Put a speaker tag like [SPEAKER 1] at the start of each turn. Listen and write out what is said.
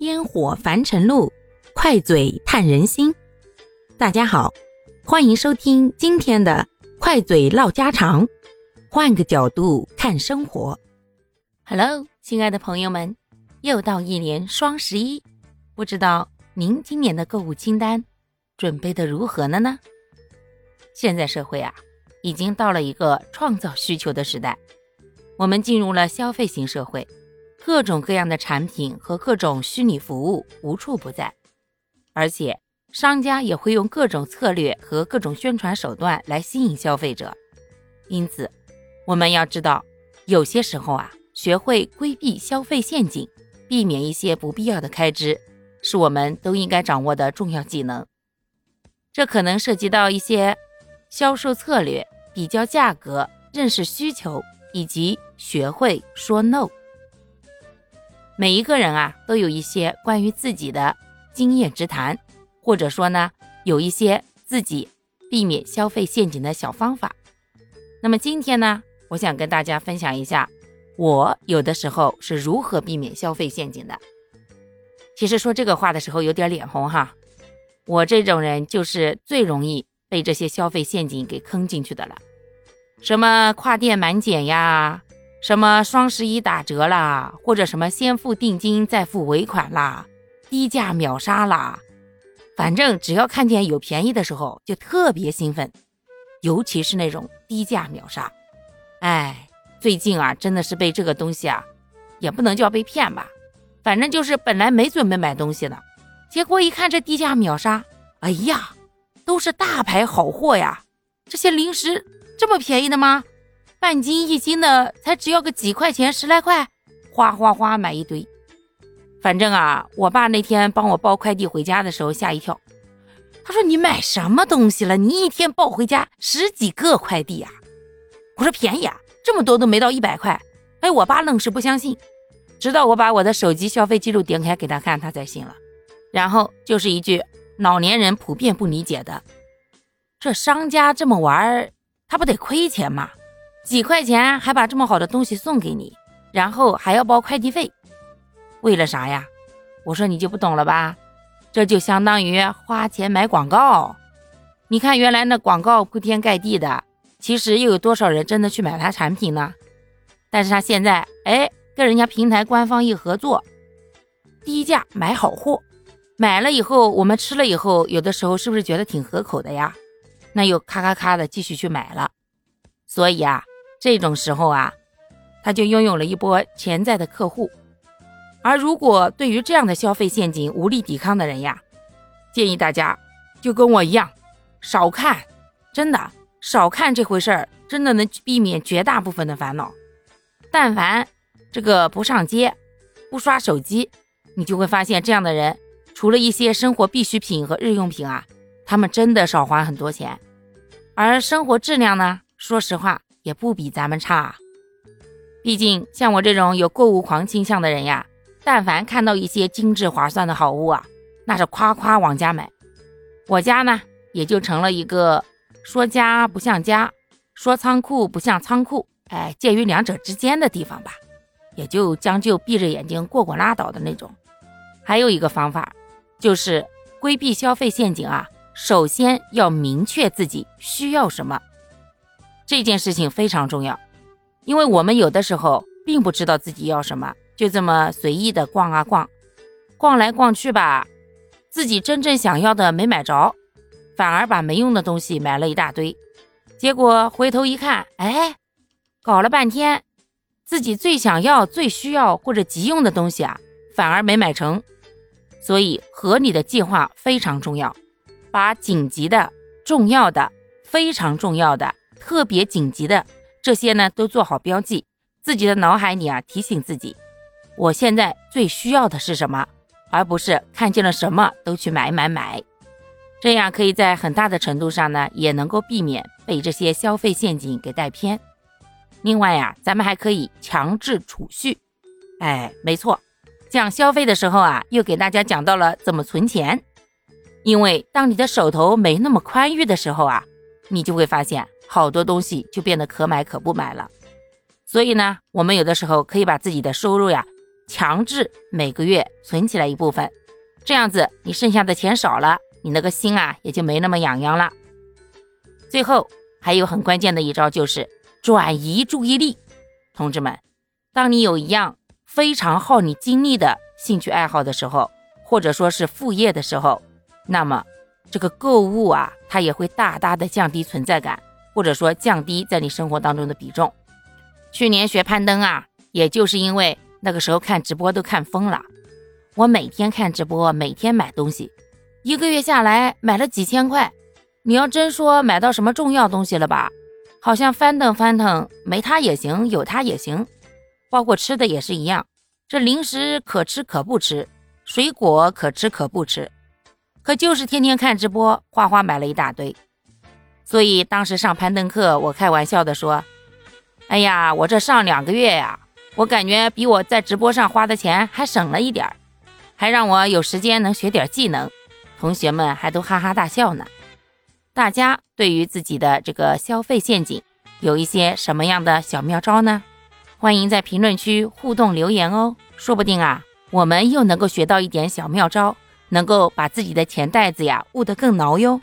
[SPEAKER 1] 烟火凡尘路，快嘴探人心。大家好，欢迎收听今天的快嘴唠家常，换个角度看生活。Hello，亲爱的朋友们，又到一年双十一，不知道您今年的购物清单准备的如何了呢？现在社会啊，已经到了一个创造需求的时代，我们进入了消费型社会。各种各样的产品和各种虚拟服务无处不在，而且商家也会用各种策略和各种宣传手段来吸引消费者。因此，我们要知道，有些时候啊，学会规避消费陷阱，避免一些不必要的开支，是我们都应该掌握的重要技能。这可能涉及到一些销售策略、比较价格、认识需求，以及学会说 no。每一个人啊，都有一些关于自己的经验之谈，或者说呢，有一些自己避免消费陷阱的小方法。那么今天呢，我想跟大家分享一下，我有的时候是如何避免消费陷阱的。其实说这个话的时候有点脸红哈，我这种人就是最容易被这些消费陷阱给坑进去的了，什么跨店满减呀。什么双十一打折啦，或者什么先付定金再付尾款啦，低价秒杀啦，反正只要看见有便宜的时候就特别兴奋，尤其是那种低价秒杀。哎，最近啊，真的是被这个东西啊，也不能叫被骗吧，反正就是本来没准备买东西的，结果一看这低价秒杀，哎呀，都是大牌好货呀，这些零食这么便宜的吗？半斤一斤的才只要个几块钱，十来块，哗哗哗买一堆。反正啊，我爸那天帮我包快递回家的时候吓一跳，他说：“你买什么东西了？你一天抱回家十几个快递呀？”我说：“便宜啊，这么多都没到一百块。”哎，我爸愣是不相信，直到我把我的手机消费记录点开给他看，他才信了。然后就是一句老年人普遍不理解的：“这商家这么玩，他不得亏钱吗？”几块钱还把这么好的东西送给你，然后还要包快递费，为了啥呀？我说你就不懂了吧？这就相当于花钱买广告。你看原来那广告铺天盖地的，其实又有多少人真的去买他产品呢？但是他现在哎，跟人家平台官方一合作，低价买好货，买了以后我们吃了以后，有的时候是不是觉得挺合口的呀？那又咔咔咔的继续去买了，所以啊。这种时候啊，他就拥有了一波潜在的客户。而如果对于这样的消费陷阱无力抵抗的人呀，建议大家就跟我一样，少看，真的少看这回事儿，真的能避免绝大部分的烦恼。但凡这个不上街，不刷手机，你就会发现这样的人，除了一些生活必需品和日用品啊，他们真的少花很多钱，而生活质量呢，说实话。也不比咱们差，毕竟像我这种有购物狂倾向的人呀，但凡看到一些精致划算的好物啊，那是夸夸往家买。我家呢，也就成了一个说家不像家，说仓库不像仓库，哎，介于两者之间的地方吧，也就将就闭着眼睛过过拉倒的那种。还有一个方法，就是规避消费陷阱啊，首先要明确自己需要什么。这件事情非常重要，因为我们有的时候并不知道自己要什么，就这么随意的逛啊逛，逛来逛去吧，自己真正想要的没买着，反而把没用的东西买了一大堆，结果回头一看，哎，搞了半天，自己最想要、最需要或者急用的东西啊，反而没买成。所以合理的计划非常重要，把紧急的、重要的、非常重要的。特别紧急的这些呢，都做好标记，自己的脑海里啊提醒自己，我现在最需要的是什么，而不是看见了什么都去买买买。这样可以在很大的程度上呢，也能够避免被这些消费陷阱给带偏。另外呀，咱们还可以强制储蓄。哎，没错，讲消费的时候啊，又给大家讲到了怎么存钱。因为当你的手头没那么宽裕的时候啊，你就会发现。好多东西就变得可买可不买了，所以呢，我们有的时候可以把自己的收入呀强制每个月存起来一部分，这样子你剩下的钱少了，你那个心啊也就没那么痒痒了。最后还有很关键的一招就是转移注意力，同志们，当你有一样非常耗你精力的兴趣爱好的时候，或者说是副业的时候，那么这个购物啊，它也会大大的降低存在感，或者说降低在你生活当中的比重。去年学攀登啊，也就是因为那个时候看直播都看疯了。我每天看直播，每天买东西，一个月下来买了几千块。你要真说买到什么重要东西了吧，好像翻腾翻腾，没它也行，有它也行。包括吃的也是一样，这零食可吃可不吃，水果可吃可不吃，可就是天天看直播，哗哗买了一大堆。所以当时上攀登课，我开玩笑的说。哎呀，我这上两个月呀，我感觉比我在直播上花的钱还省了一点儿，还让我有时间能学点技能，同学们还都哈哈大笑呢。大家对于自己的这个消费陷阱有一些什么样的小妙招呢？欢迎在评论区互动留言哦，说不定啊，我们又能够学到一点小妙招，能够把自己的钱袋子呀捂得更牢哟。